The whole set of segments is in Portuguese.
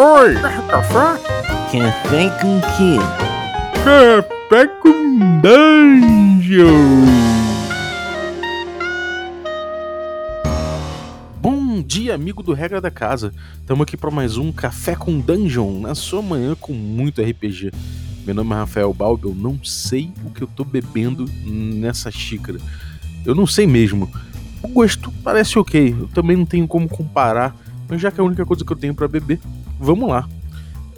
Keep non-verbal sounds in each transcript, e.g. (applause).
Oi! Café? Café com quê? Café com Dungeon! Bom dia, amigo do Regra da Casa. Estamos aqui para mais um Café com Dungeon, na sua manhã com muito RPG. Meu nome é Rafael Balbi, eu não sei o que eu tô bebendo nessa xícara. Eu não sei mesmo. O gosto parece ok, eu também não tenho como comparar, mas já que é a única coisa que eu tenho para beber, vamos lá.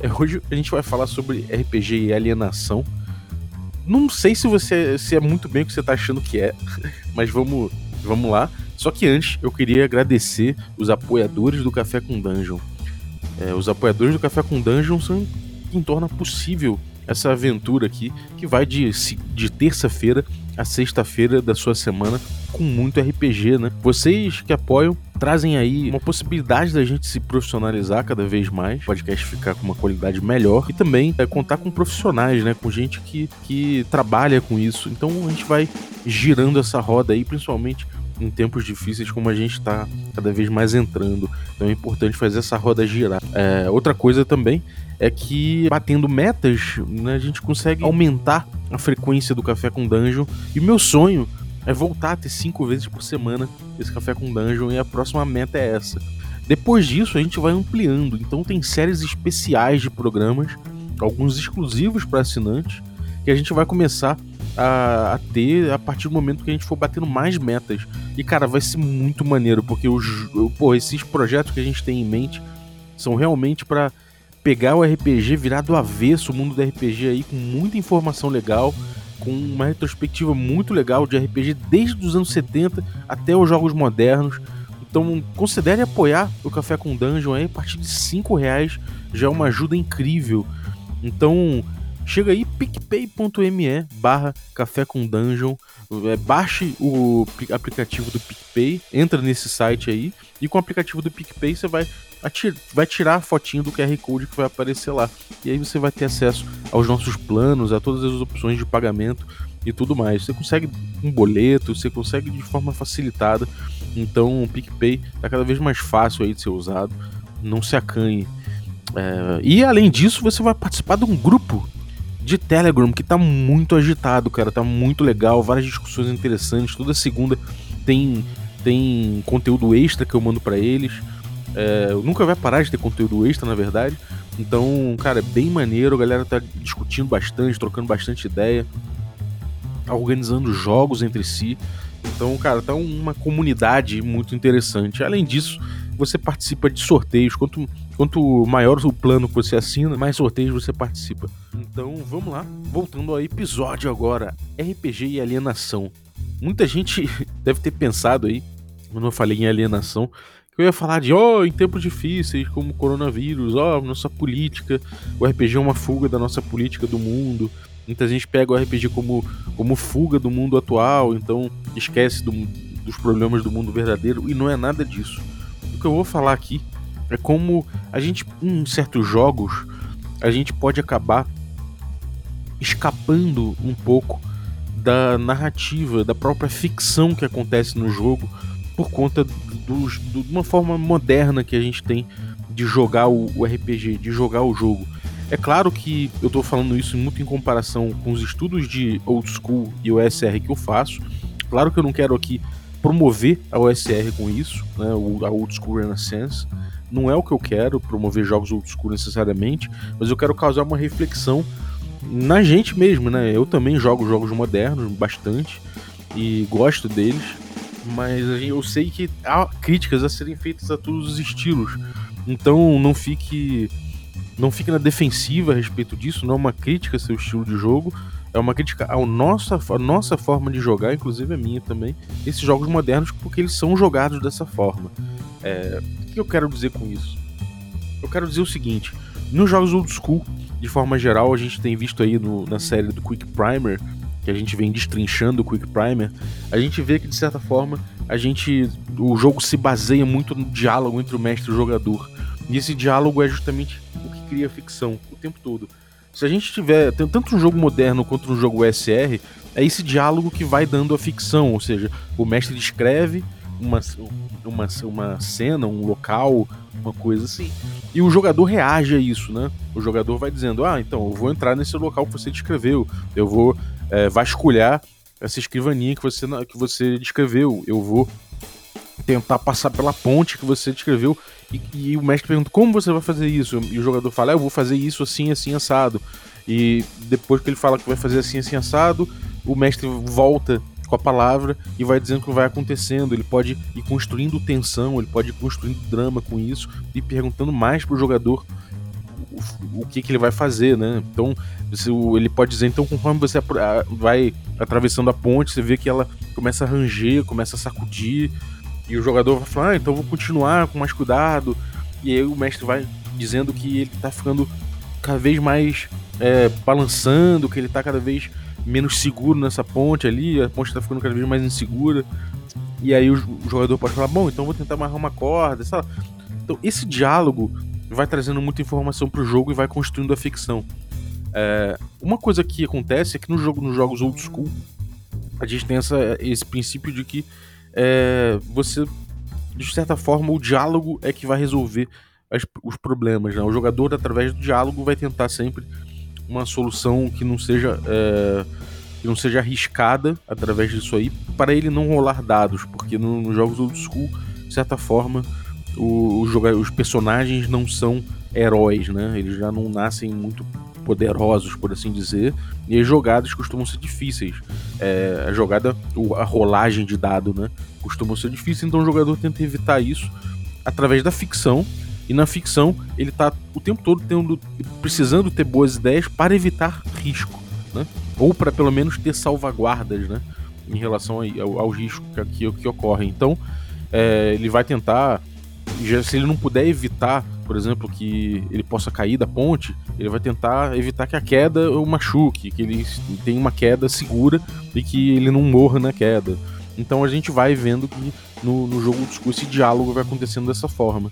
É, hoje a gente vai falar sobre RPG e alienação. Não sei se você se é muito bem o que você tá achando que é, (laughs) mas vamos, vamos lá. Só que antes eu queria agradecer os apoiadores do Café com Dungeon. É, os apoiadores do Café com Dungeon são quem torna possível essa aventura aqui, que vai de, de terça-feira a sexta-feira da sua semana com muito RPG, né? Vocês que apoiam trazem aí uma possibilidade da gente se profissionalizar cada vez mais, o podcast ficar com uma qualidade melhor e também é, contar com profissionais, né? Com gente que, que trabalha com isso. Então a gente vai girando essa roda aí, principalmente em tempos difíceis como a gente está cada vez mais entrando. Então é importante fazer essa roda girar. É, outra coisa também é que batendo metas, né, a gente consegue aumentar a frequência do Café com Dungeon. E meu sonho é voltar a ter cinco vezes por semana esse Café com Dungeon e a próxima meta é essa. Depois disso a gente vai ampliando, então tem séries especiais de programas, alguns exclusivos para assinantes, que a gente vai começar a, a, ter a partir do momento que a gente for batendo mais metas. E cara, vai ser muito maneiro, porque os, pô, esses projetos que a gente tem em mente são realmente para pegar o RPG, virar do avesso o mundo do RPG aí com muita informação legal, com uma retrospectiva muito legal de RPG desde os anos 70 até os jogos modernos. Então considere apoiar o Café com Dungeon aí a partir de 5 reais, já é uma ajuda incrível. Então chega aí picpay.me barra café com dungeon, é, baixe o aplicativo do PicPay, entra nesse site aí e com o aplicativo do PicPay você vai vai tirar a fotinho do QR Code que vai aparecer lá. E aí você vai ter acesso aos nossos planos, a todas as opções de pagamento e tudo mais. Você consegue um boleto, você consegue de forma facilitada. Então o PicPay está cada vez mais fácil aí de ser usado. Não se acanhe. É... e além disso, você vai participar de um grupo de Telegram que tá muito agitado, cara. Tá muito legal, várias discussões interessantes. Toda segunda tem, tem conteúdo extra que eu mando para eles. É, nunca vai parar de ter conteúdo extra, na verdade. Então, cara, é bem maneiro. A galera tá discutindo bastante, trocando bastante ideia, organizando jogos entre si. Então, cara, tá uma comunidade muito interessante. Além disso, você participa de sorteios. Quanto, quanto maior o plano que você assina, mais sorteios você participa. Então, vamos lá. Voltando ao episódio agora: RPG e alienação. Muita gente (laughs) deve ter pensado aí, quando eu falei em alienação, eu ia falar de, ó, oh, em tempos difíceis, como o coronavírus, ó, oh, nossa política, o RPG é uma fuga da nossa política do mundo. Muita gente pega o RPG como, como fuga do mundo atual, então esquece do, dos problemas do mundo verdadeiro, e não é nada disso. O que eu vou falar aqui é como a gente, em certos jogos, a gente pode acabar escapando um pouco da narrativa, da própria ficção que acontece no jogo por conta dos, de uma forma moderna que a gente tem de jogar o, o, RPG, de jogar o jogo. É claro que eu estou falando isso muito em comparação com os estudos de old school e OSR que eu faço. Claro que eu não quero aqui promover a OSR com isso, né, a Old School Renaissance. Não é o que eu quero, promover jogos old school necessariamente, mas eu quero causar uma reflexão na gente mesmo, né? Eu também jogo jogos modernos bastante e gosto deles, mas eu sei que há críticas a serem feitas a todos os estilos. Então não fique não fique na defensiva a respeito disso, não é uma crítica ao seu estilo de jogo, é uma crítica à nossa, nossa forma de jogar, inclusive a minha também, esses jogos modernos, porque eles são jogados dessa forma. É, o que eu quero dizer com isso? Eu quero dizer o seguinte: nos jogos old school, de forma geral, a gente tem visto aí no, na série do Quick Primer que a gente vem destrinchando o Quick Primer, a gente vê que de certa forma a gente o jogo se baseia muito no diálogo entre o mestre e o jogador. E esse diálogo é justamente o que cria ficção o tempo todo. Se a gente tiver tanto um jogo moderno quanto um jogo SR, é esse diálogo que vai dando a ficção, ou seja, o mestre escreve uma, uma, uma cena, um local, uma coisa assim. E o jogador reage a isso, né? O jogador vai dizendo: Ah, então eu vou entrar nesse local que você descreveu, eu vou é, vasculhar essa escrivaninha que você, que você descreveu, eu vou tentar passar pela ponte que você descreveu. E, e, o mestre pergunta: Como você vai fazer isso? E o jogador fala: ah, Eu vou fazer isso assim, assim, assado. E depois que ele fala que vai fazer assim, assim, assado, o mestre volta com a palavra e vai dizendo o que vai acontecendo. Ele pode ir construindo tensão, ele pode ir construindo drama com isso e perguntando mais pro jogador o, que, que ele vai fazer, né? Então, ele pode dizer, então, conforme você vai atravessando a ponte, você vê que ela começa a ranger, começa a sacudir, e o jogador vai falar, ah, então vou continuar com mais cuidado. E aí o mestre vai dizendo que ele tá ficando cada vez mais é, balançando, que ele tá cada vez menos seguro nessa ponte ali, a ponte tá ficando cada vez mais insegura. E aí o, jogador pode falar, bom, então vou tentar amarrar uma corda, sabe? Então esse diálogo vai trazendo muita informação pro jogo e vai construindo a ficção. É, uma coisa que acontece é que no jogo, nos jogos old school, a gente tem essa, esse princípio de que é, você, de certa forma, o diálogo é que vai resolver as, os problemas. Né? O jogador, através do diálogo, vai tentar sempre uma solução que não seja é, que não seja arriscada através disso aí, para ele não rolar dados, porque nos no jogos old school, de certa forma, o, o os personagens não são heróis, né? Eles já não nascem muito poderosos, por assim dizer, e as jogadas costumam ser difíceis. É, a jogada, a rolagem de dado, né? Costumam ser difíceis, então o jogador tenta evitar isso através da ficção e na ficção, ele tá o tempo todo tendo, precisando ter boas ideias para evitar risco, né? Ou para pelo menos ter salvaguardas, né? Em relação ao, aos riscos que, que, que ocorrem. Então, é, ele vai tentar. Se ele não puder evitar, por exemplo, que ele possa cair da ponte, ele vai tentar evitar que a queda o machuque, que ele tenha uma queda segura e que ele não morra na queda. Então a gente vai vendo que no, no jogo esse diálogo vai acontecendo dessa forma.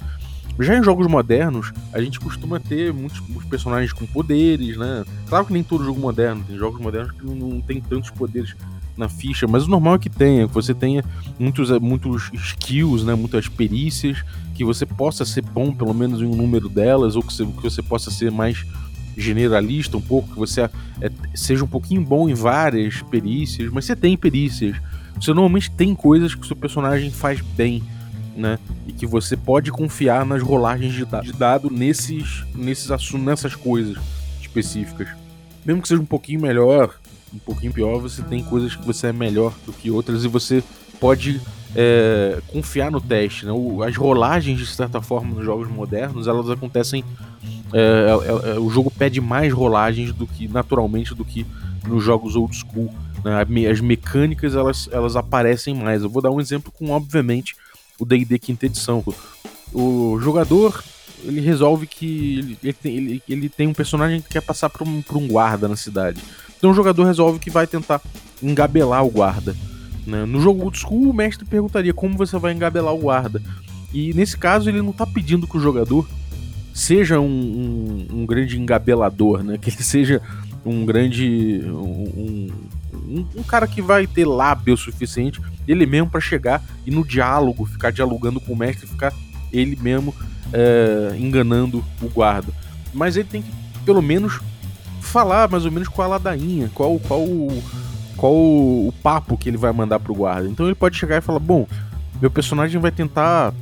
Já em jogos modernos, a gente costuma ter muitos, personagens com poderes, né? Claro que nem todo jogo moderno, tem jogos modernos que não, não tem tantos poderes na ficha, mas o normal é que tenha, que você tenha muitos, muitos skills, né, muitas perícias, que você possa ser bom pelo menos em um número delas, ou que você, que você possa ser mais generalista um pouco, que você é, seja um pouquinho bom em várias perícias, mas você tem perícias. Você normalmente tem coisas que o seu personagem faz bem né? E que você pode confiar nas rolagens de, da de dado nesses, nesses assuntos, nessas coisas específicas. Mesmo que seja um pouquinho melhor, um pouquinho pior, você tem coisas que você é melhor do que outras e você pode é, confiar no teste. Né? O, as rolagens, de certa forma, nos jogos modernos, elas acontecem. É, é, é o jogo pede mais rolagens do que naturalmente do que nos jogos old school. Né? As mecânicas elas, elas aparecem mais. Eu vou dar um exemplo com, obviamente, o D&D quinta edição. O jogador ele resolve que ele, ele, tem, ele, ele tem um personagem que quer passar por um, por um guarda na cidade. Então o jogador resolve que vai tentar engabelar o guarda. Né? No jogo old school, o mestre perguntaria como você vai engabelar o guarda. E nesse caso, ele não está pedindo que o jogador seja um, um, um, grande engabelador, né? (laughs) que ele seja um grande. Um, um, cara que vai ter lábio suficiente ele mesmo para chegar e no diálogo, ficar dialogando com o mestre, ficar ele mesmo é, enganando o guarda. Mas ele tem que, pelo menos, falar mais ou menos qual a ladainha, qual, qual, qual o papo que ele vai mandar pro guarda. Então ele pode chegar e falar: Bom, meu personagem vai tentar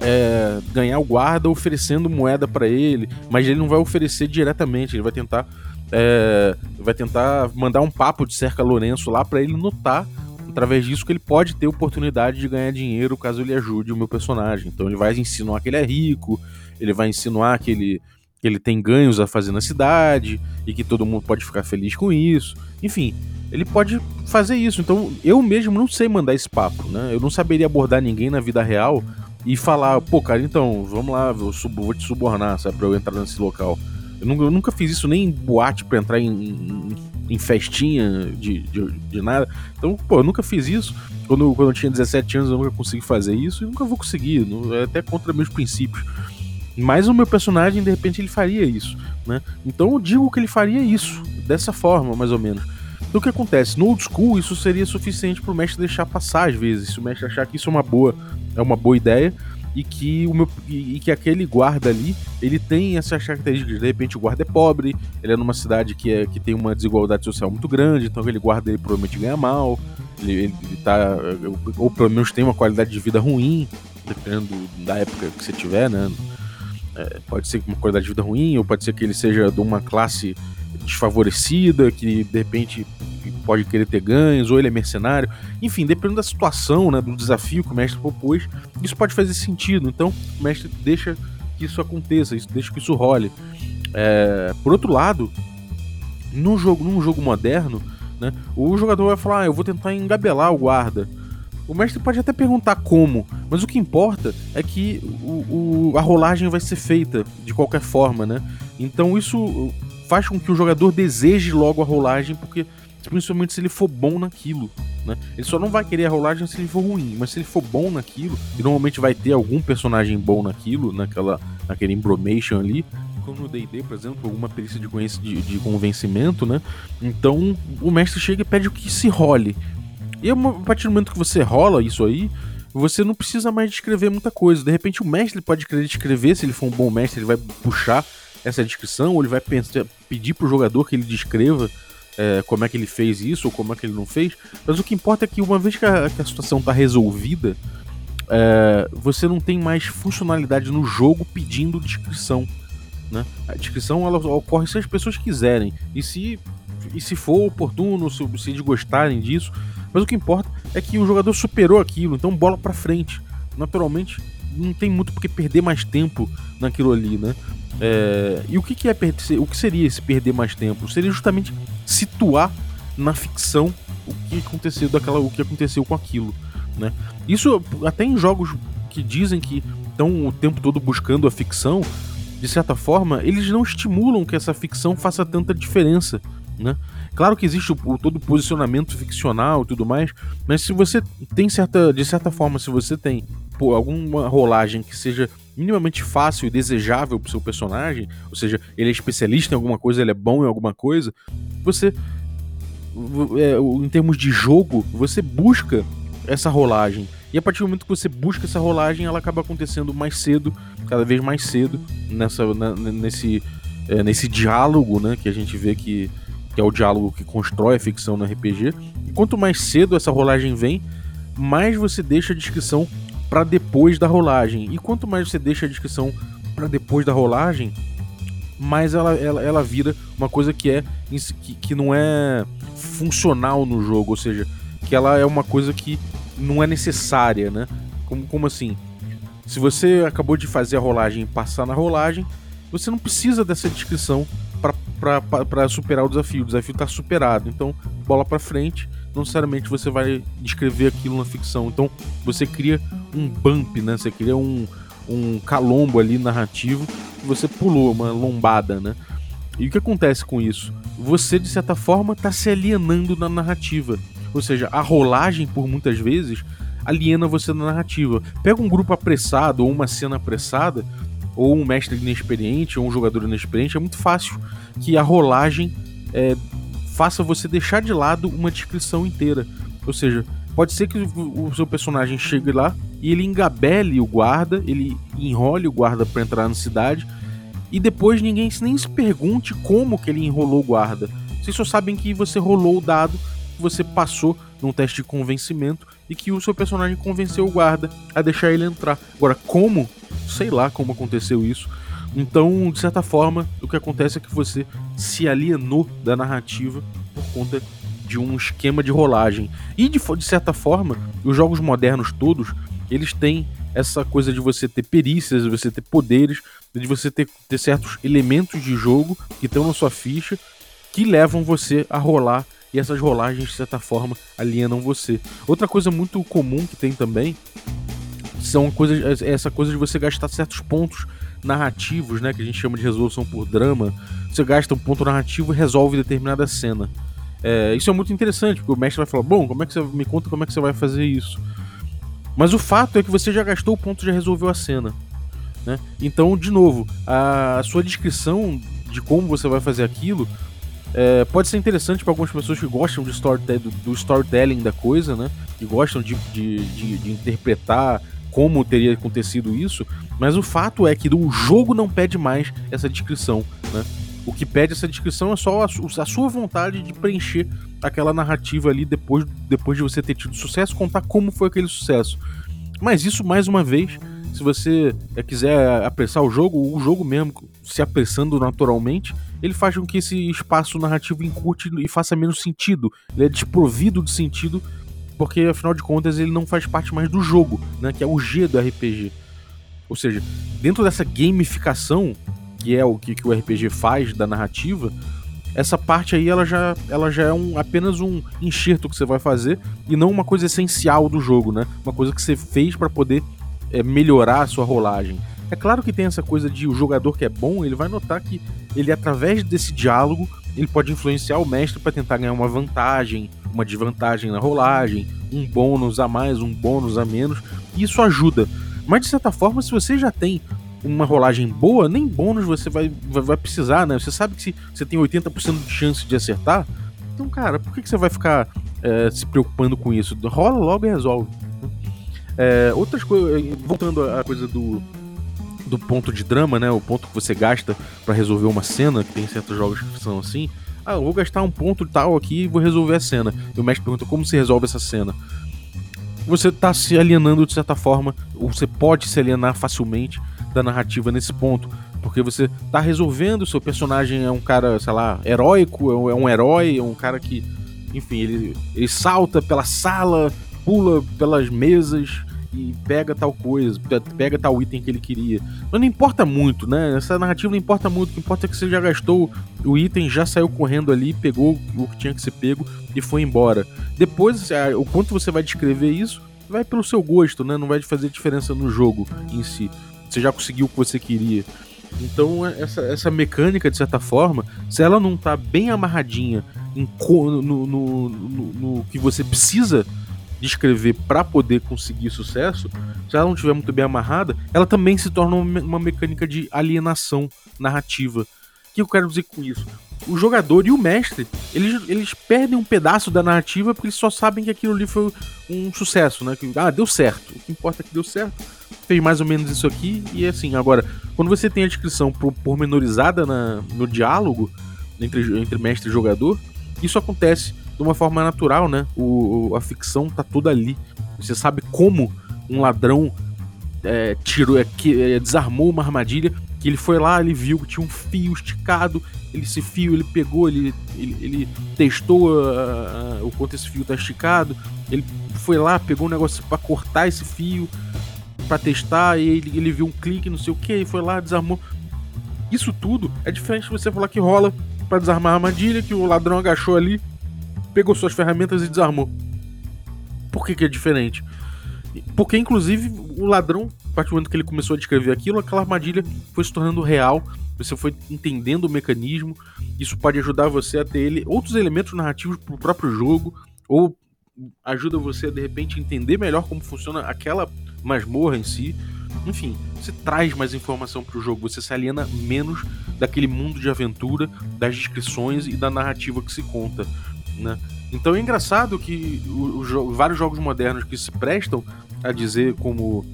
é, ganhar o guarda oferecendo moeda para ele, mas ele não vai oferecer diretamente, ele vai tentar. É, vai tentar mandar um papo de cerca Lourenço lá para ele notar através disso que ele pode ter oportunidade de ganhar dinheiro caso ele ajude o meu personagem. Então ele vai insinuar que ele é rico, ele vai insinuar que ele, que ele tem ganhos a fazer na cidade e que todo mundo pode ficar feliz com isso. Enfim, ele pode fazer isso. Então eu mesmo não sei mandar esse papo, né? Eu não saberia abordar ninguém na vida real e falar, pô, cara, então, vamos lá, eu vou te subornar, sabe, pra eu entrar nesse local. Eu nunca, eu nunca fiz isso nem em boate pra entrar em, em, em festinha de, de, de, nada. Então, pô, eu nunca fiz isso. Quando, quando eu tinha 17 anos, eu nunca consegui fazer isso e nunca vou conseguir. Não, é até contra meus princípios. Mas o meu personagem, de repente, ele faria isso, né? Então eu digo que ele faria isso, dessa forma, mais ou menos. Então o que acontece? No old school, isso seria suficiente para o mestre deixar passar às vezes. Se o mestre achar que isso é uma boa, é uma boa ideia e que o meu e, que aquele guarda ali, ele tem essas características. De repente o guarda é pobre, ele é numa cidade que, é, que tem uma desigualdade social muito grande, então aquele guarda ele provavelmente ganha mal, ele, ele, ele tá ou pelo menos tem uma qualidade de vida ruim, dependendo da época que você tiver, né? É, pode ser uma qualidade de vida ruim, ou pode ser que ele seja de uma classe desfavorecida, que de repente pode querer ter ganhos, ou ele é mercenário. Enfim, dependendo da situação, né, do desafio que o mestre propôs, isso pode fazer sentido. Então, o mestre deixa que isso aconteça, deixa que isso role. É, por outro lado, no jogo, num jogo moderno, né, o jogador vai falar: ah, eu vou tentar engabelar o guarda. O mestre pode até perguntar como, mas o que importa é que o, o, a rolagem vai ser feita de qualquer forma, né? Então isso faz com que o jogador deseje logo a rolagem, porque principalmente se ele for bom naquilo, né? Ele só não vai querer a rolagem se ele for ruim, mas se ele for bom naquilo, e normalmente vai ter algum personagem bom naquilo, naquela, naquele embromation ali, como no D&D, por exemplo, alguma perícia de, de, de convencimento, né? Então o mestre chega e pede que se role. E a partir do momento que você rola isso aí, você não precisa mais descrever muita coisa. De repente o mestre pode querer descrever, se ele for um bom mestre, ele vai puxar essa descrição, ou ele vai pensar, pedir pro jogador que ele descreva é, como é que ele fez isso ou como é que ele não fez. Mas o que importa é que uma vez que a, que a situação está resolvida, é, você não tem mais funcionalidade no jogo pedindo descrição. Né? A descrição ela ocorre se as pessoas quiserem. E se, e se for oportuno, se, se eles gostarem disso, mas o que importa é que o jogador superou aquilo, então bola para frente. Naturalmente, não tem muito porque perder mais tempo naquilo ali, né? É, e o que, que é o que seria esse perder mais tempo? Seria justamente situar na ficção o que aconteceu daquela, o que aconteceu com aquilo, né? Isso até em jogos que dizem que estão o tempo todo buscando a ficção, de certa forma, eles não estimulam que essa ficção faça tanta diferença, né? Claro que existe o, o todo posicionamento ficcional e tudo mais, mas se você tem certa, de certa forma, se você tem alguma rolagem que seja minimamente fácil e desejável pro seu personagem, ou seja, ele é especialista em alguma coisa, ele é bom em alguma coisa, você, é, em termos de jogo, você busca essa rolagem. E a partir do momento que você busca essa rolagem, ela acaba acontecendo mais cedo, cada vez mais cedo, nessa, na, nesse, é, nesse diálogo, né, que a gente vê que que é o diálogo que constrói a ficção no RPG. E quanto mais cedo essa rolagem vem, mais você deixa a descrição para depois da rolagem. E quanto mais você deixa a descrição para depois da rolagem, mais ela, ela, ela vira uma coisa que é que, que não é funcional no jogo, ou seja, que ela é uma coisa que não é necessária, né? Como, como assim? Se você acabou de fazer a rolagem e passar na rolagem, você não precisa dessa descrição para superar o desafio. O desafio está superado. Então, bola para frente. Não necessariamente você vai descrever aquilo na ficção. Então, você cria um bump, né? Você cria um, um calombo ali narrativo que você pulou, uma lombada, né? E o que acontece com isso? Você, de certa forma, está se alienando na narrativa. Ou seja, a rolagem, por muitas vezes, aliena você na narrativa. Pega um grupo apressado ou uma cena apressada, ou um mestre inexperiente, ou um jogador inexperiente, é muito fácil que a rolagem é, faça você deixar de lado uma descrição inteira. Ou seja, pode ser que o seu personagem chegue lá e ele engabele o guarda, ele enrole o guarda para entrar na cidade, e depois ninguém nem se pergunte como que ele enrolou o guarda. Vocês só sabem que você rolou o dado, você passou num teste de convencimento e que o seu personagem convenceu o guarda a deixar ele entrar. Agora, como? Sei lá como aconteceu isso. Então, de certa forma, o que acontece é que você se alienou da narrativa por conta de um esquema de rolagem. E de, de certa forma, os jogos modernos todos, eles têm essa coisa de você ter perícias, de você ter poderes, de você ter, ter certos elementos de jogo que estão na sua ficha que levam você a rolar e essas rolagens, de certa forma, alienam você. Outra coisa muito comum que tem também são coisas, essa coisa de você gastar certos pontos narrativos, né, que a gente chama de resolução por drama. Você gasta um ponto narrativo e resolve determinada cena. É, isso é muito interessante, porque o mestre vai falar: Bom, como é que você me conta como é que você vai fazer isso? Mas o fato é que você já gastou o ponto, já resolveu a cena. Né? Então, de novo, a sua descrição de como você vai fazer aquilo É, pode ser interessante para algumas pessoas que gostam de story, do, do, storytelling da coisa, né? Que gostam de, de, de, de interpretar como teria acontecido isso, mas o fato é que o jogo não pede mais essa descrição, né? O que pede essa descrição é só a, sua vontade de preencher aquela narrativa ali depois, depois de você ter tido sucesso, contar como foi aquele sucesso. Mas isso, mais uma vez, se você é, quiser apressar o jogo, o jogo mesmo, se apressando naturalmente, ele faz com que esse espaço narrativo encurte e faça menos sentido. Ele é desprovido de sentido, porque afinal de contas ele não faz parte mais do jogo, né, que é o G do RPG. Ou seja, dentro dessa gamificação, que é o que, que o RPG faz da narrativa, essa parte aí ela já, ela já é um, apenas um enxerto que você vai fazer e não uma coisa essencial do jogo, né? Uma coisa que você fez para poder é, melhorar a sua rolagem. É claro que tem essa coisa de o jogador que é bom, ele vai notar que ele, através desse diálogo, ele pode influenciar o mestre para tentar ganhar uma vantagem, uma desvantagem na rolagem, um bônus a mais, um bônus a menos, e isso ajuda. Mas de certa forma, se você já tem uma rolagem boa, nem bônus você vai, vai, vai precisar, né? Você sabe que se você tem 80% de chance de acertar, então, cara, por que, que você vai ficar é, se preocupando com isso? Rola logo e resolve. É, outras coisas, voltando à coisa do, do ponto de drama, né? O ponto que você gasta para resolver uma cena, que tem certos jogos que são assim. Ah, eu vou gastar um ponto tal aqui e vou resolver a cena. E o mestre pergunta como se resolve essa cena. Você tá se alienando de certa forma, ou você pode se alienar facilmente da narrativa nesse ponto. Porque você tá resolvendo, seu personagem é um cara, sei lá, heróico, é um herói, é um cara que, enfim, ele, ele salta pela sala, pula pelas mesas e pega tal coisa, pega tal item que ele queria. Mas não importa muito, né? Essa narrativa não importa muito. O que importa é que você já gastou o item, já saiu correndo ali, pegou o que tinha que ser pego e foi embora. Depois, o quanto você vai descrever isso, vai pelo seu gosto, né? Não vai fazer diferença no jogo em si. Você já conseguiu o que você queria. Então, essa, essa mecânica, de certa forma, se ela não tá bem amarradinha em, no, no, no, no que você precisa descrever para poder conseguir sucesso, se ela não estiver muito bem amarrada, ela também se torna uma mecânica de alienação narrativa. O que eu quero dizer com isso? O jogador e o mestre, eles, eles perdem um pedaço da narrativa porque eles só sabem que aquilo ali foi um sucesso, né? Que, ah, deu certo. O que importa é que deu certo. Fez mais ou menos isso aqui e é assim. Agora, quando você tem a descrição pormenorizada na, no diálogo entre, entre mestre e jogador, isso acontece de uma forma natural, né? O, a ficção tá toda ali. Você sabe como um ladrão é, tirou, é, que, é, desarmou uma armadilha, que ele foi lá, ele viu que tinha um fio esticado, ele esse fio ele pegou, ele, ele, ele testou uh, uh, o quanto esse fio tá esticado, ele foi lá, pegou um negócio para cortar esse fio, para testar, e ele, ele viu um clique, não sei o que, e foi lá, desarmou. Isso tudo é diferente de você falar que rola para desarmar a armadilha, que o ladrão agachou ali, pegou suas ferramentas e desarmou. Por que, que é diferente? Porque, inclusive, o ladrão, a partir do momento que ele começou a descrever aquilo, aquela armadilha foi se tornando real. Você foi entendendo o mecanismo. Isso pode ajudar você a ter ele, outros elementos narrativos para o próprio jogo, ou ajuda você a de repente entender melhor como funciona aquela masmorra em si. Enfim, você traz mais informação para o jogo, você se aliena menos daquele mundo de aventura, das descrições e da narrativa que se conta. Né? Então é engraçado que os vários jogos modernos que se prestam a dizer como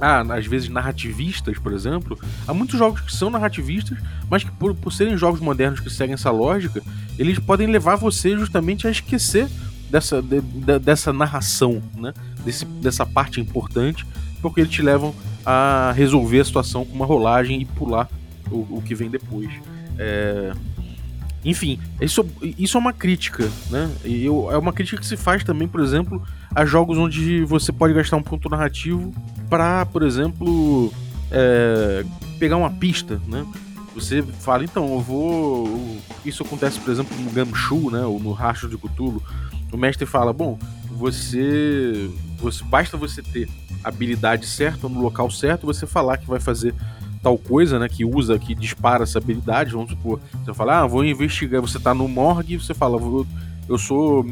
ah, às vezes narrativistas, por exemplo, há muitos jogos que são narrativistas, mas que por, por serem jogos modernos que seguem essa lógica, eles podem levar você justamente a esquecer dessa, de, de, dessa narração, né? Desse, dessa parte importante, porque eles te levam a resolver a situação com uma rolagem e pular o, o que vem depois. É, enfim, isso, isso é uma crítica, né? E eu, é uma crítica que se faz também, por exemplo, a jogos onde você pode gastar um ponto narrativo para, por exemplo, é, pegar uma pista, né? Você fala, então, eu vou. Isso acontece, por exemplo, no Gumshoe, né? Ou no Rastro de Cthulhu. O mestre fala, bom, você. você basta você ter habilidade certa no local certo, você falar que vai fazer tal coisa, né, que usa, que dispara essa habilidade, vamos supor, você fala, ah, vou investigar, você tá no morgue, você fala, eu sou,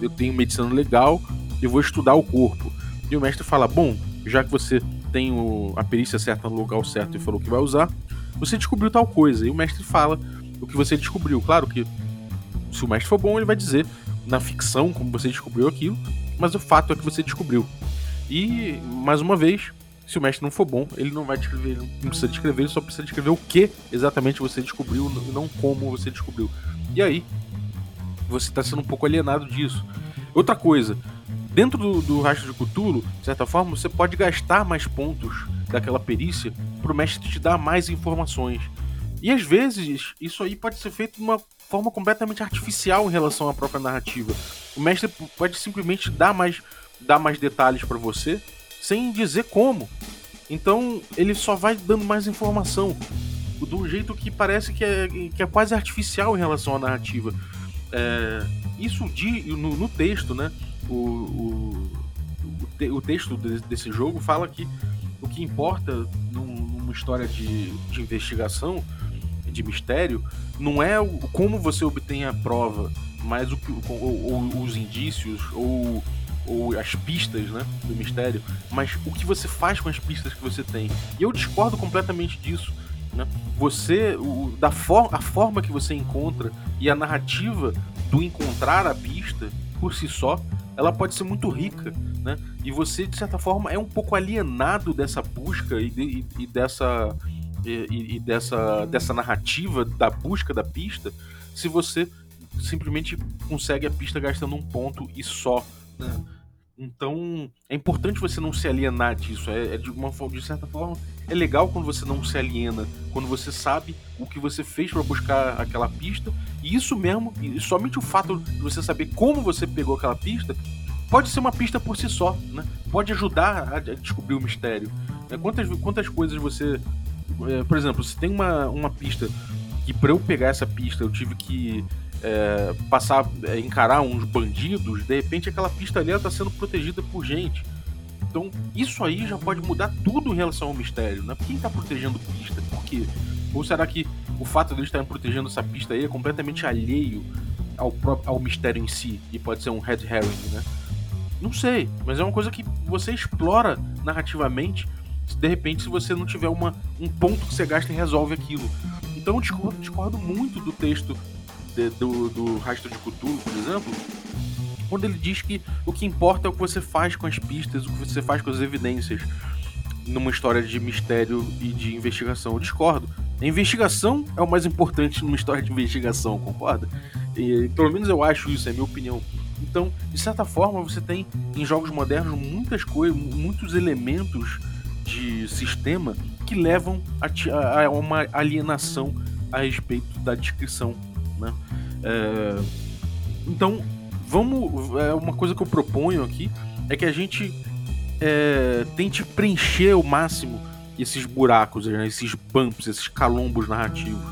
eu tenho medicina legal e vou estudar o corpo. E o mestre fala, bom, já que você tem a perícia certa no lugar certo e falou que vai usar, você descobriu tal coisa. E o mestre fala o que você descobriu. Claro que se o mestre for bom, ele vai dizer na ficção como você descobriu aquilo, mas o fato é que você descobriu. E, mais uma vez, se o mestre não for bom, ele não vai descrever, não precisa descrever, ele só precisa descrever o que exatamente você descobriu e não como você descobriu. E aí, você está sendo um pouco alienado disso. Outra coisa, dentro do, do rastro de Cthulhu, de certa forma, você pode gastar mais pontos daquela perícia para o mestre te dar mais informações. E às vezes, isso aí pode ser feito de uma forma completamente artificial em relação à própria narrativa. O mestre pode simplesmente dar mais, dar mais detalhes para você sem dizer como. Então ele só vai dando mais informação de um jeito que parece que é, que é quase artificial em relação à narrativa. É, isso de, no, no, texto, né? O, o, o, o texto desse jogo fala que o que importa numa história de, de investigação, de mistério, não é o, como você obtém a prova, mas o, os indícios ou, ou as pistas né, do mistério, mas o que você faz com as pistas que você tem. E eu discordo completamente disso. Né? Você, o, da for, a forma que você encontra e a narrativa do encontrar a pista por si só, ela pode ser muito rica, né? E você de certa forma é um pouco alienado dessa busca e, de, e, e dessa e, e, dessa dessa narrativa da busca da pista, se você simplesmente consegue a pista gastando um ponto e só, né? Então, é importante você não se alienar disso. É, é, de uma de certa forma, é legal quando você não se aliena, quando você sabe o que você fez para buscar aquela pista. E isso mesmo, e somente o fato de você saber como você pegou aquela pista, pode ser uma pista por si só, né? Pode ajudar a, descobrir o mistério. É, quantas, quantas coisas você. É, por exemplo, se tem uma, uma pista que para eu pegar essa pista eu tive que é, passar, é, encarar uns bandidos, de repente aquela pista ali está sendo protegida por gente. Então isso aí já pode mudar tudo em relação ao mistério, né? Quem está protegendo pista? Por quê? Ou será que o fato de eles estarem protegendo essa pista aí é completamente alheio ao, próprio, ao mistério em si e pode ser um red herring, né? Não sei, mas é uma coisa que você explora narrativamente de repente se você não tiver uma, um ponto que você gasta e resolve aquilo. Então eu discordo, discordo muito do texto de, do, do Rastro de Cthulhu, por exemplo, quando ele diz que o que importa é o que você faz com as pistas, o que você faz com as evidências numa história de mistério e de investigação. Eu discordo. A investigação é o mais importante numa história de investigação, concorda? E, pelo menos eu acho isso, é a minha opinião. Então, de certa forma, você tem em jogos modernos muitas coisas, muitos elementos de sistema que levam a, a uma alienação a respeito da descrição né? É, então, vamos. É uma coisa que eu proponho aqui é que a gente é, tente preencher ao máximo esses buracos, né? esses bumps, esses calombos narrativos.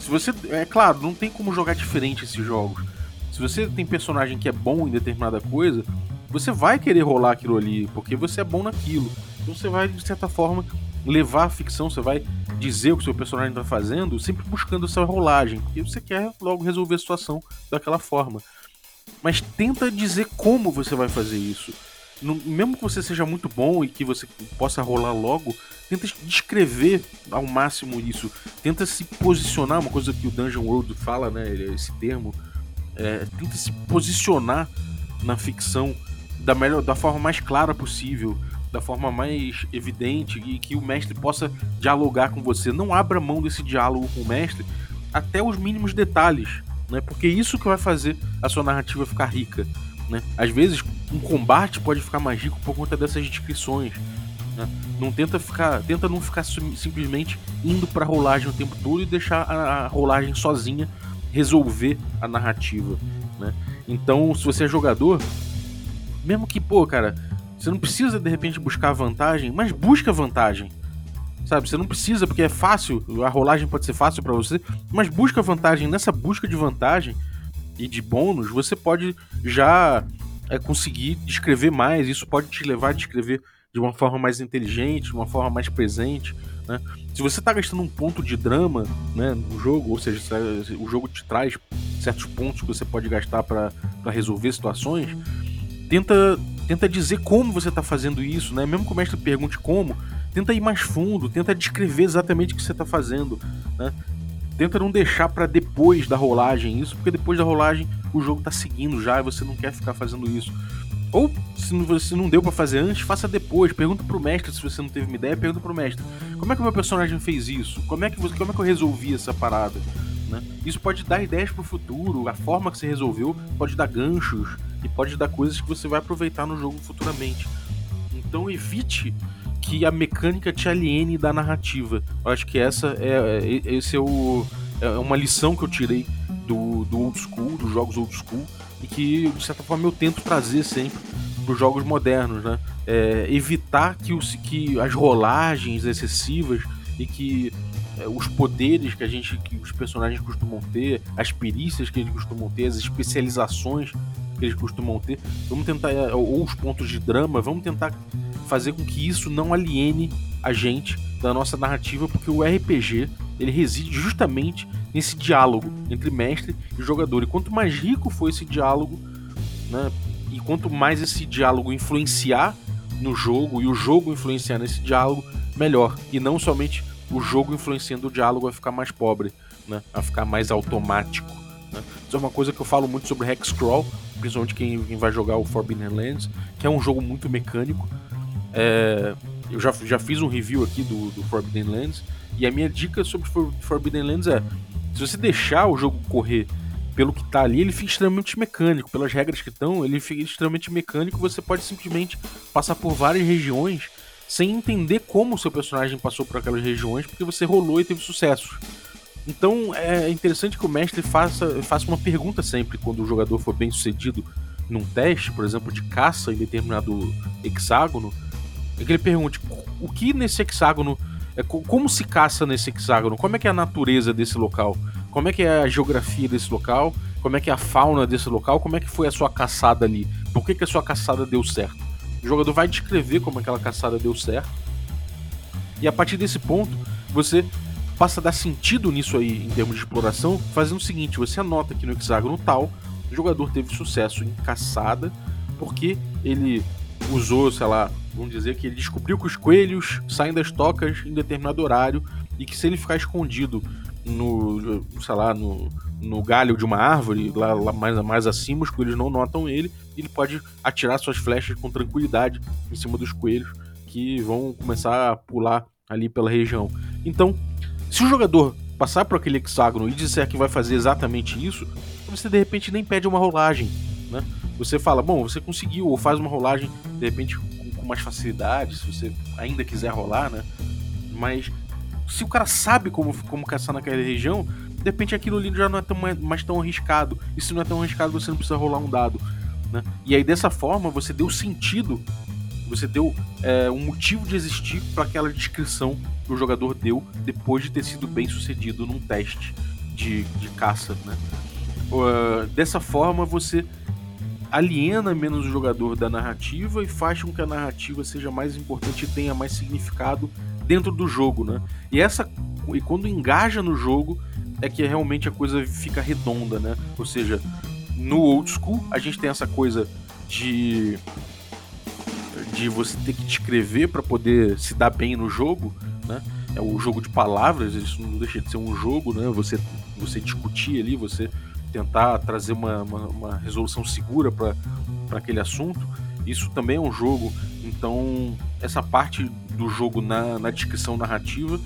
Se você. É claro, não tem como jogar diferente esses jogos. Se você tem personagem que é bom em determinada coisa, você vai querer rolar aquilo ali, porque você é bom naquilo. Então você vai, de certa forma, levar a ficção, você vai dizer o que seu personagem está fazendo, sempre buscando essa rolagem, porque você quer logo resolver a situação daquela forma. Mas tenta dizer como você vai fazer isso. No, mesmo que você seja muito bom e que você possa rolar logo, tenta descrever ao máximo isso. Tenta se posicionar, uma coisa que o Dungeon World fala, né? Esse termo. É, tenta se posicionar na ficção da melhor, da forma mais clara possível da forma mais evidente e que o mestre possa dialogar com você. Não abra mão desse diálogo com o mestre até os mínimos detalhes, né? Porque isso que vai fazer a sua narrativa ficar rica, né? Às vezes um combate pode ficar mais rico por conta dessas descrições. Né? Não tenta ficar, tenta não ficar simplesmente indo para rolagem o tempo todo e deixar a, a rolagem sozinha resolver a narrativa, né? Então, se você é jogador, mesmo que, pô, cara, você não precisa de repente buscar vantagem, mas busca vantagem. Sabe, você não precisa porque é fácil, a rolagem pode ser fácil para você, mas busca vantagem. Nessa busca de vantagem e de bônus, você pode já é, conseguir descrever mais. Isso pode te levar a descrever de uma forma mais inteligente, de uma forma mais presente. Né? Se você está gastando um ponto de drama né, no jogo, ou seja, o jogo te traz certos pontos que você pode gastar para resolver situações, tenta tenta dizer como você está fazendo isso, né? Mesmo que o mestre pergunte como, tenta ir mais fundo, tenta descrever exatamente o que você está fazendo, né? tenta não deixar para depois da rolagem isso, porque depois da rolagem o jogo tá seguindo já e você não quer ficar fazendo isso. Ou se você não deu para fazer antes, faça depois. Pergunta pro mestre se você não teve uma ideia, pergunta pro mestre. Como é que o meu personagem fez isso? Como é que, você, como é que eu resolvi essa parada? Né? Isso pode dar ideias pro futuro, a forma que você resolveu pode dar ganchos e pode dar coisas que você vai aproveitar no jogo futuramente. Então evite que a mecânica te aliene da narrativa. Eu acho que essa é, é esse é, o, é uma lição que eu tirei do, do old school, dos jogos old school, e que de certa forma eu tento trazer sempre para os jogos modernos, né? É, evitar que, os, que as rolagens excessivas e que é, os poderes que a gente, que os personagens costumam ter, as perícias que eles costumam ter, as especializações que eles costumam ter, vamos tentar é, ou os pontos de drama, vamos tentar fazer com que isso não aliene a gente da nossa narrativa, porque o RPG ele reside justamente nesse diálogo entre mestre e jogador. E quanto mais rico for esse diálogo, né, e quanto mais esse diálogo influenciar no jogo e o jogo influenciar nesse diálogo, melhor. E não somente o jogo influenciando o diálogo a ficar mais pobre, né, a ficar mais automático. Né. Isso é uma coisa que eu falo muito sobre Hexcrawl, principalmente quem, quem vai jogar o Forbidden Lands, que é um jogo muito mecânico. É, eu já, já fiz um review aqui do, do Forbidden Lands, e a minha dica sobre Forbidden Lands é: se você deixar o jogo correr pelo que tá ali, ele fica extremamente mecânico. Pelas regras que estão, ele fica extremamente mecânico. Você pode simplesmente passar por várias regiões sem entender como o seu personagem passou por aquelas regiões, porque você rolou e teve sucessos. Então é interessante que o mestre faça, faça uma pergunta sempre quando o jogador for bem sucedido num teste, por exemplo, de caça em determinado hexágono, é que ele pergunte o que nesse hexágono. É, como se caça nesse hexágono? Como é que é a natureza desse local? Como é que é a geografia desse local? Como é que é a fauna desse local? Como é que foi a sua caçada ali? Por que, que a sua caçada deu certo? O jogador vai descrever como aquela caçada deu certo. E a partir desse ponto, você passa a dar sentido nisso aí em termos de exploração, fazendo o seguinte: você anota aqui no hexágono tal, o jogador teve sucesso em caçada, porque ele usou, sei lá, vamos dizer que ele descobriu que os coelhos saem das tocas em determinado horário e que se ele ficar escondido no, sei lá, no, no galho de uma árvore, lá, lá, mais, mais acima, os coelhos não notam ele, ele pode atirar suas flechas com tranquilidade em cima dos coelhos que vão começar a pular ali pela região. Então, se o jogador passar por aquele hexágono e disser que vai fazer exatamente isso, você de repente nem pede uma rolagem, né? Você fala, bom, você conseguiu, ou faz uma rolagem de repente com, com mais facilidade, se você ainda quiser rolar, né? Mas se o cara sabe como, como caçar naquela região, de repente aquilo ali já não é tão, mais tão arriscado. E se não é tão arriscado, você não precisa rolar um dado. Né? E aí dessa forma você deu sentido, você deu é, um motivo de existir para aquela descrição que o jogador deu depois de ter sido bem sucedido num teste de, de caça. Né? Uh, dessa forma você aliena menos o jogador da narrativa e faz com que a narrativa seja mais importante e tenha mais significado dentro do jogo, né? E essa e quando engaja no jogo é que realmente a coisa fica redonda, né? Ou seja, no old school a gente tem essa coisa de de você ter que descrever para poder se dar bem no jogo, né? É o jogo de palavras, isso não deixa de ser um jogo, né? Você você discutir ali, você tentar trazer uma, uma, uma resolução segura para aquele assunto. Isso também é um jogo, então essa parte do jogo na, na descrição narrativa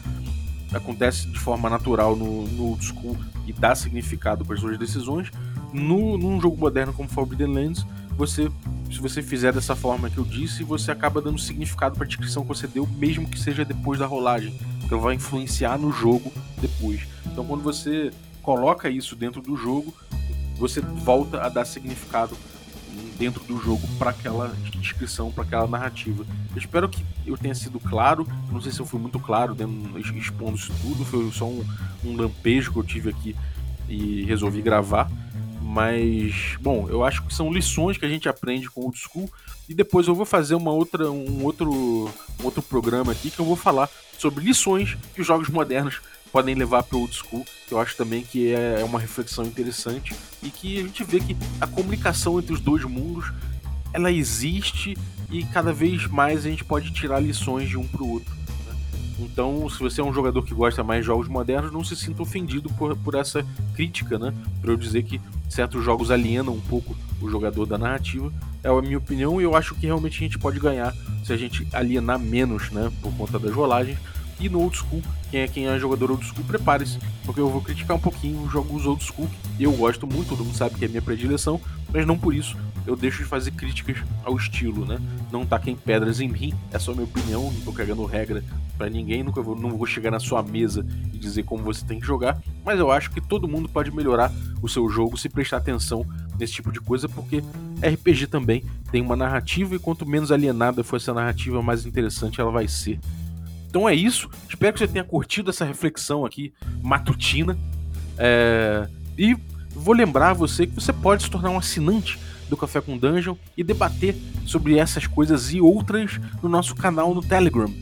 acontece de forma natural no, no old school e dá significado para as suas decisões. No, num jogo moderno como Forbidden Lands, você, se você fizer dessa forma que eu disse, você acaba dando significado para a descrição que você deu, mesmo que seja depois da rolagem, porque vai influenciar no jogo depois. Então, quando você coloca isso dentro do jogo, você volta a dar significado dentro do jogo para aquela descrição, para aquela narrativa. Eu espero que eu tenha sido claro. Não sei se eu fui muito claro expondo isso tudo. Foi só um, um lampejo que eu tive aqui e resolvi gravar. Mas, bom, eu acho que são lições que a gente aprende com o Old School. E depois eu vou fazer uma outra, um, outro, um outro programa aqui que eu vou falar sobre lições que os jogos modernos podem levar para o old school, que eu acho também que é, é uma reflexão interessante e que a gente vê que a comunicação entre os dois mundos ela existe e cada vez mais a gente pode tirar lições de um para o outro. Então, se você é um jogador que gosta mais de jogos modernos, não se sinta ofendido por, por essa crítica, né? Para eu dizer que certos jogos alienam um pouco o jogador da narrativa. É a minha opinião e eu acho que realmente a gente pode ganhar se a gente alienar menos, né? Por conta das rolagens. E no old school, quem é quem é jogador old school, prepare-se, porque eu vou criticar um pouquinho os jogos old school. Eu gosto muito, todo mundo sabe que é minha predileção, mas não por isso eu deixo de fazer críticas ao estilo, né? Não taquem pedras em mim, é só minha opinião, não tô cagando regra para ninguém, nunca vou, não vou chegar na sua mesa e dizer como você tem que jogar, mas eu acho que todo mundo pode melhorar o seu jogo se prestar atenção nesse tipo de coisa, porque RPG também tem uma narrativa e quanto menos alienada for essa narrativa, mais interessante ela vai ser. Então é isso. Espero que você tenha curtido essa reflexão aqui matutina. É... E vou lembrar você que você pode se tornar um assinante do Café com Dungeon e debater sobre essas coisas e outras no nosso canal no Telegram.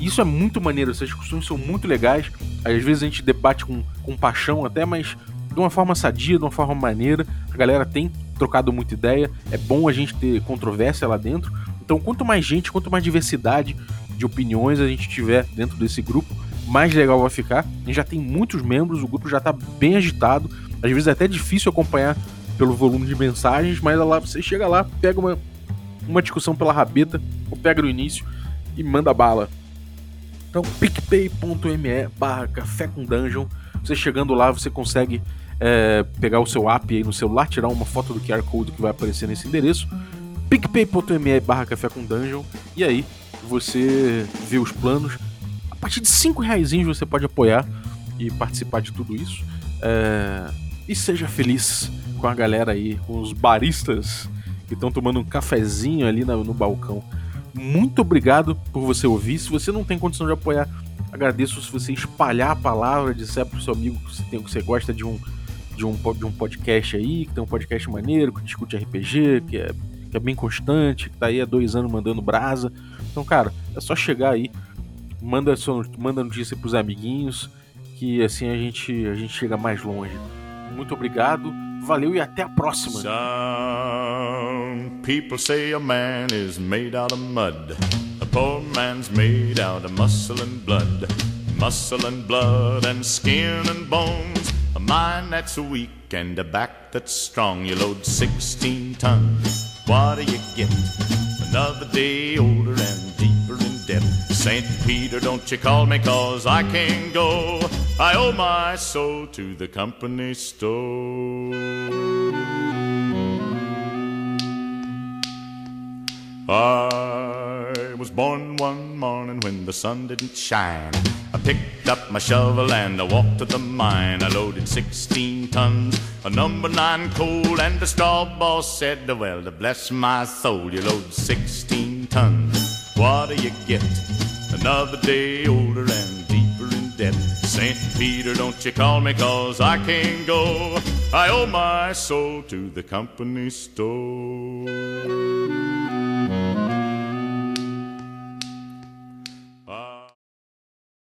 Isso é muito maneiro, essas discussões são muito legais. Às vezes a gente debate com, com paixão até, mas de uma forma sadia, de uma forma maneira. A galera tem trocado muita ideia. É bom a gente ter controvérsia lá dentro. Então, quanto mais gente, quanto mais diversidade de opiniões a gente tiver dentro desse grupo, mais legal vai ficar. A gente já tem muitos membros, o grupo já está bem agitado. Às vezes é até difícil acompanhar pelo volume de mensagens, mas lá você chega lá, pega uma, uma discussão pela rabeta, ou pega no início e manda bala. Então, picpay.me barra café com dungeon. Você chegando lá, você consegue é, pegar o seu app aí no celular, tirar uma foto do QR Code que vai aparecer nesse endereço. picpay.me barra café com dungeon. E aí, você vê os planos. A partir de 5 reais você pode apoiar e participar de tudo isso. É... E seja feliz com a galera aí, com os baristas que estão tomando um cafezinho ali no, no balcão. Muito obrigado por você ouvir. Se você não tem condição de apoiar, agradeço se você espalhar a palavra, disser pro seu amigo que você, tem, que você gosta de um, de, um, de um podcast aí, que tem um podcast maneiro, que discute RPG, que é, que é bem constante, que tá aí há dois anos mandando brasa. Então, cara, é só chegar aí, manda, manda notícia pros amiguinhos, que assim a gente, a gente chega mais longe. Muito obrigado, valeu e até a próxima. Some people say a man is made out of mud. A poor man's made out of muscle and blood. Muscle and blood and skin and bones. A mind that's weak and a back that's strong. You load 16 tons. What do you get? Another day older and. St. Peter, don't you call me, cause I can't go. I owe my soul to the company store. I was born one morning when the sun didn't shine. I picked up my shovel and I walked to the mine. I loaded 16 tons of number nine coal, and the straw boss said, Well, to bless my soul, you load 16 tons. What do you get? Another day older and deeper in debt. St. Peter, don't you call me, cause I can't go. I owe my soul to the company store.